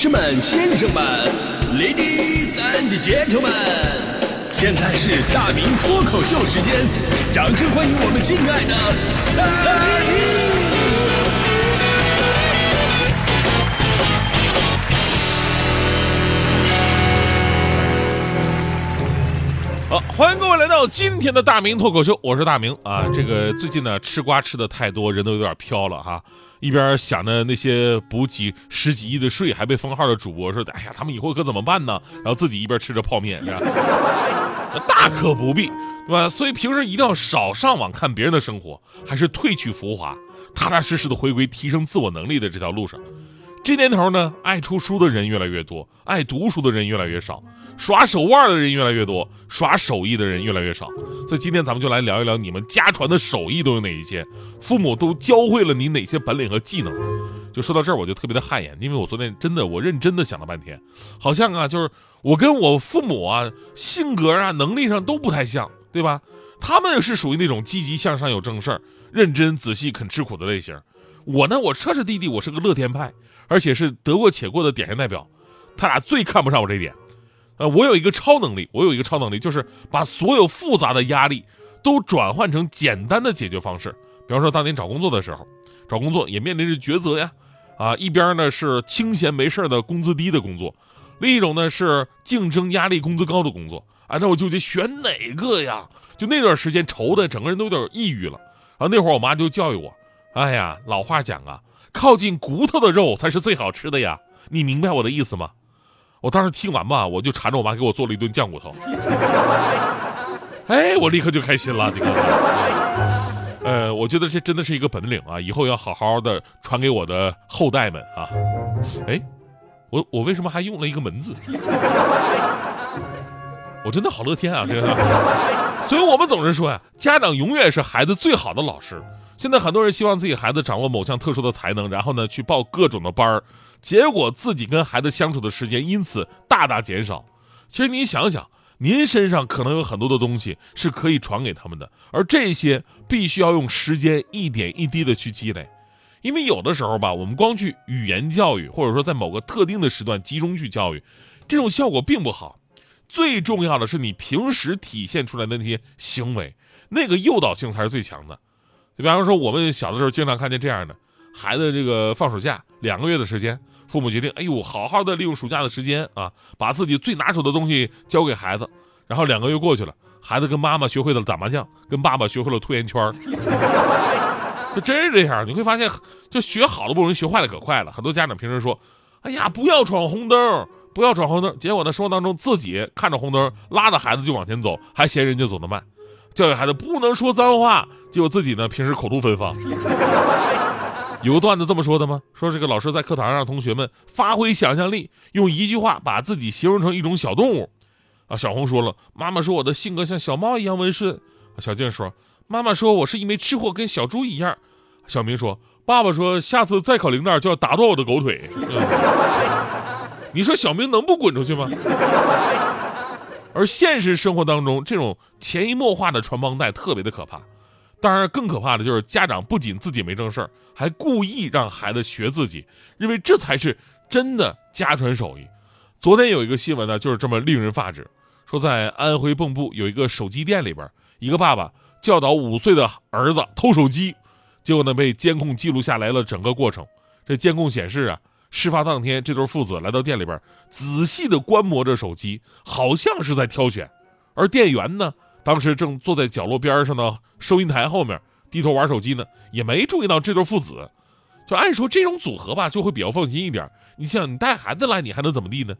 士们、先生们，Ladies and Gentlemen，现在是大明脱口秀时间，掌声欢迎我们敬爱的大明！好，欢迎各位来到今天的大明脱口秀，我是大明啊。这个最近呢，吃瓜吃的太多，人都有点飘了哈。一边想着那些补几十几亿的税还被封号的主播说，哎呀，他们以后可怎么办呢？然后自己一边吃着泡面，是吧？大可不必，对吧？所以平时一定要少上网看别人的生活，还是褪去浮华，踏踏实实的回归提升自我能力的这条路上。这年头呢，爱出书的人越来越多，爱读书的人越来越少，耍手腕的人越来越多，耍手艺的人越来越少。所以今天咱们就来聊一聊你们家传的手艺都有哪一些，父母都教会了你哪些本领和技能。就说到这儿，我就特别的汗颜，因为我昨天真的我认真的想了半天，好像啊，就是我跟我父母啊，性格啊，能力上都不太像，对吧？他们是属于那种积极向上、有正事儿、认真仔细、肯吃苦的类型。我呢，我彻彻底底我是个乐天派，而且是得过且过的典型代表。他俩最看不上我这一点。呃，我有一个超能力，我有一个超能力，就是把所有复杂的压力都转换成简单的解决方式。比方说当年找工作的时候，找工作也面临着抉择呀。啊，一边呢是清闲没事的工资低的工作，另一种呢是竞争压力、工资高的工作。啊，那我纠结选哪个呀？就那段时间愁的整个人都有点抑郁了。然后那会儿我妈就教育我。哎呀，老话讲啊，靠近骨头的肉才是最好吃的呀！你明白我的意思吗？我当时听完吧，我就缠着我妈给我做了一顿酱骨头。哎，我立刻就开心了。这个，呃，我觉得这真的是一个本领啊，以后要好好的传给我的后代们啊。哎，我我为什么还用了一个门字？我真的好乐天啊，这个。所以我们总是说呀，家长永远是孩子最好的老师。现在很多人希望自己孩子掌握某项特殊的才能，然后呢去报各种的班儿，结果自己跟孩子相处的时间因此大大减少。其实你想想，您身上可能有很多的东西是可以传给他们的，而这些必须要用时间一点一滴的去积累。因为有的时候吧，我们光去语言教育，或者说在某个特定的时段集中去教育，这种效果并不好。最重要的是你平时体现出来的那些行为，那个诱导性才是最强的。就比方说，我们小的时候经常看见这样的孩子，这个放暑假两个月的时间，父母决定，哎呦，好好的利用暑假的时间啊，把自己最拿手的东西交给孩子。然后两个月过去了，孩子跟妈妈学会了打麻将，跟爸爸学会了推圆圈就真是这样。你会发现，就学好了不容易，学坏了可快了。很多家长平时说，哎呀，不要闯红灯，不要闯红灯。结果呢，生活当中自己看着红灯，拉着孩子就往前走，还嫌人家走得慢。教育孩子不能说脏话，结果自己呢平时口吐芬芳。有个段子这么说的吗？说这个老师在课堂上让同学们发挥想象力，用一句话把自己形容成一种小动物。啊，小红说了，妈妈说我的性格像小猫一样温顺。小静说，妈妈说我是一枚吃货，跟小猪一样。小明说，爸爸说下次再考零蛋就要打断我的狗腿。你说小明能不滚出去吗？而现实生活当中，这种潜移默化的传帮带特别的可怕。当然，更可怕的就是家长不仅自己没正事儿，还故意让孩子学自己，认为这才是真的家传手艺。昨天有一个新闻呢，就是这么令人发指。说在安徽蚌埠有一个手机店里边，一个爸爸教导五岁的儿子偷手机，结果呢被监控记录下来了整个过程。这监控显示啊。事发当天，这对父子来到店里边，仔细的观摩着手机，好像是在挑选。而店员呢，当时正坐在角落边上的收银台后面，低头玩手机呢，也没注意到这对父子。就按说这种组合吧，就会比较放心一点。你想，你带孩子来，你还能怎么地呢？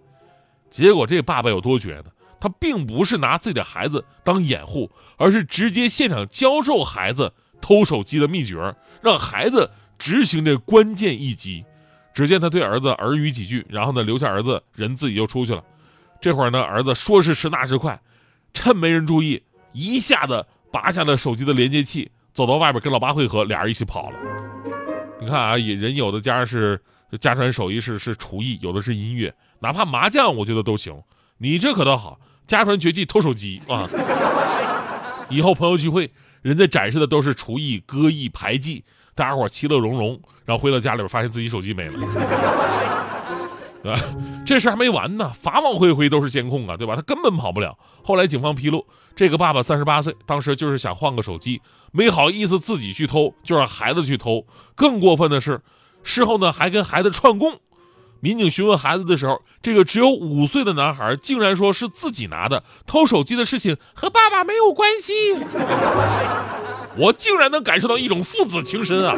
结果这爸爸有多绝呢？他并不是拿自己的孩子当掩护，而是直接现场教授孩子偷手机的秘诀，让孩子执行这关键一击。只见他对儿子耳语几句，然后呢，留下儿子人自己就出去了。这会儿呢，儿子说时迟那时快，趁没人注意，一下子拔下了手机的连接器，走到外边跟老爸汇合，俩人一起跑了。你看啊，人有的家是家传手艺是是厨艺，有的是音乐，哪怕麻将，我觉得都行。你这可倒好，家传绝技偷手机啊！以后朋友聚会，人家展示的都是厨艺、歌艺、牌技。大家伙其乐融融，然后回到家里边，发现自己手机没了。对吧？这事还没完呢，法网恢恢都是监控啊，对吧？他根本跑不了。后来警方披露，这个爸爸三十八岁，当时就是想换个手机，没好意思自己去偷，就让孩子去偷。更过分的是，事后呢还跟孩子串供。民警询问孩子的时候，这个只有五岁的男孩竟然说是自己拿的，偷手机的事情和爸爸没有关系。我竟然能感受到一种父子情深啊！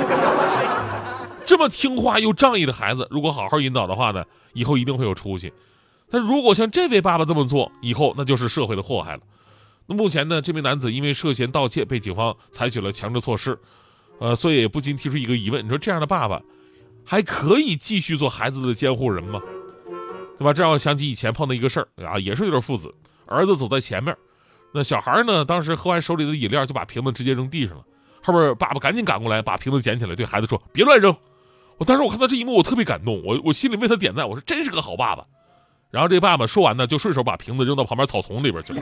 这么听话又仗义的孩子，如果好好引导的话呢，以后一定会有出息。但如果像这位爸爸这么做，以后那就是社会的祸害了。那目前呢，这名男子因为涉嫌盗窃被警方采取了强制措施，呃，所以也不禁提出一个疑问：你说这样的爸爸？还可以继续做孩子的监护人吗？对吧？这让我想起以前碰到一个事儿啊，也是一对父子，儿子走在前面，那小孩呢，当时喝完手里的饮料就把瓶子直接扔地上了，后边爸爸赶紧赶过来把瓶子捡起来，对孩子说：“别乱扔。”我当时我看到这一幕，我特别感动，我我心里为他点赞，我说真是个好爸爸。然后这爸爸说完呢，就顺手把瓶子扔到旁边草丛里边去了，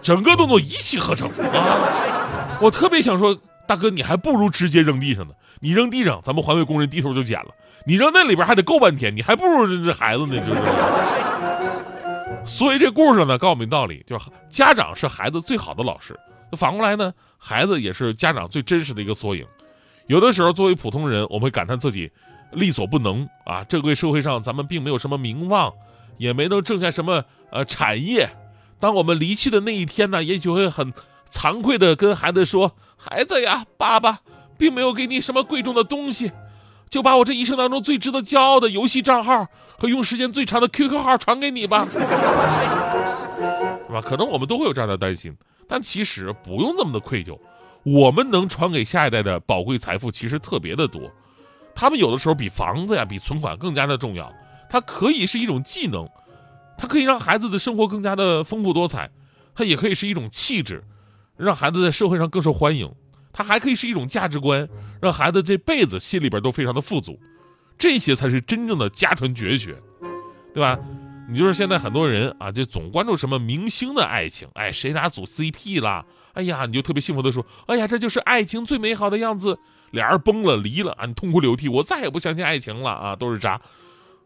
整个动作一气呵成啊！我特别想说。大哥，你还不如直接扔地上呢。你扔地上，咱们环卫工人低头就捡了；你扔那里边还得够半天，你还不如这孩子呢。所以这故事呢，告诉我们道理，就是家长是孩子最好的老师。反过来呢，孩子也是家长最真实的一个缩影。有的时候，作为普通人，我们会感叹自己力所不能啊。这个社会上，咱们并没有什么名望，也没能挣下什么呃产业。当我们离去的那一天呢，也许会很。惭愧地跟孩子说：“孩子呀，爸爸并没有给你什么贵重的东西，就把我这一生当中最值得骄傲的游戏账号和用时间最长的 QQ 号传给你吧，是吧？可能我们都会有这样的担心，但其实不用这么的愧疚。我们能传给下一代的宝贵财富其实特别的多，他们有的时候比房子呀、比存款更加的重要。它可以是一种技能，它可以让孩子的生活更加的丰富多彩，它也可以是一种气质。”让孩子在社会上更受欢迎，他还可以是一种价值观，让孩子这辈子心里边都非常的富足，这些才是真正的家传绝学，对吧？你就是现在很多人啊，就总关注什么明星的爱情，哎，谁俩组 CP 啦？哎呀，你就特别幸福的说，哎呀，这就是爱情最美好的样子，俩人崩了离了啊，你痛哭流涕，我再也不相信爱情了啊，都是渣。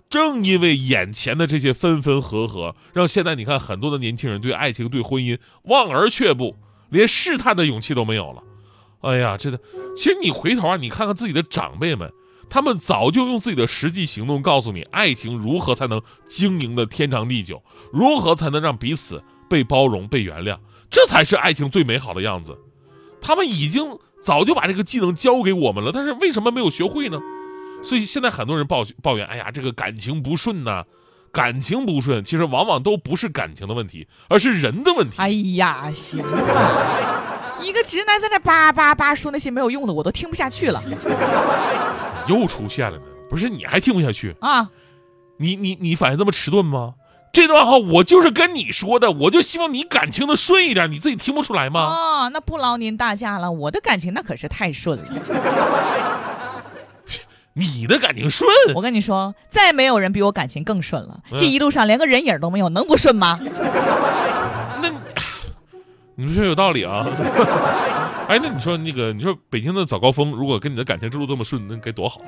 正因为眼前的这些分分合合，让现在你看很多的年轻人对爱情、对婚姻望而却步。连试探的勇气都没有了，哎呀，真的，其实你回头啊，你看看自己的长辈们，他们早就用自己的实际行动告诉你，爱情如何才能经营的天长地久，如何才能让彼此被包容、被原谅，这才是爱情最美好的样子。他们已经早就把这个技能教给我们了，但是为什么没有学会呢？所以现在很多人抱抱怨，哎呀，这个感情不顺呐。感情不顺，其实往往都不是感情的问题，而是人的问题。哎呀，行了，一个直男在那叭叭叭说那些没有用的，我都听不下去了。又出现了呢，不是你还听不下去啊？你你你反应这么迟钝吗？这段话我就是跟你说的，我就希望你感情的顺一点，你自己听不出来吗？哦，那不劳您大驾了，我的感情那可是太顺了。你的感情顺，我跟你说，再没有人比我感情更顺了。这一路上连个人影都没有，能不顺吗？那，你说有道理啊。哎，那你说那个，你说北京的早高峰，如果跟你的感情之路这么顺，那该多好。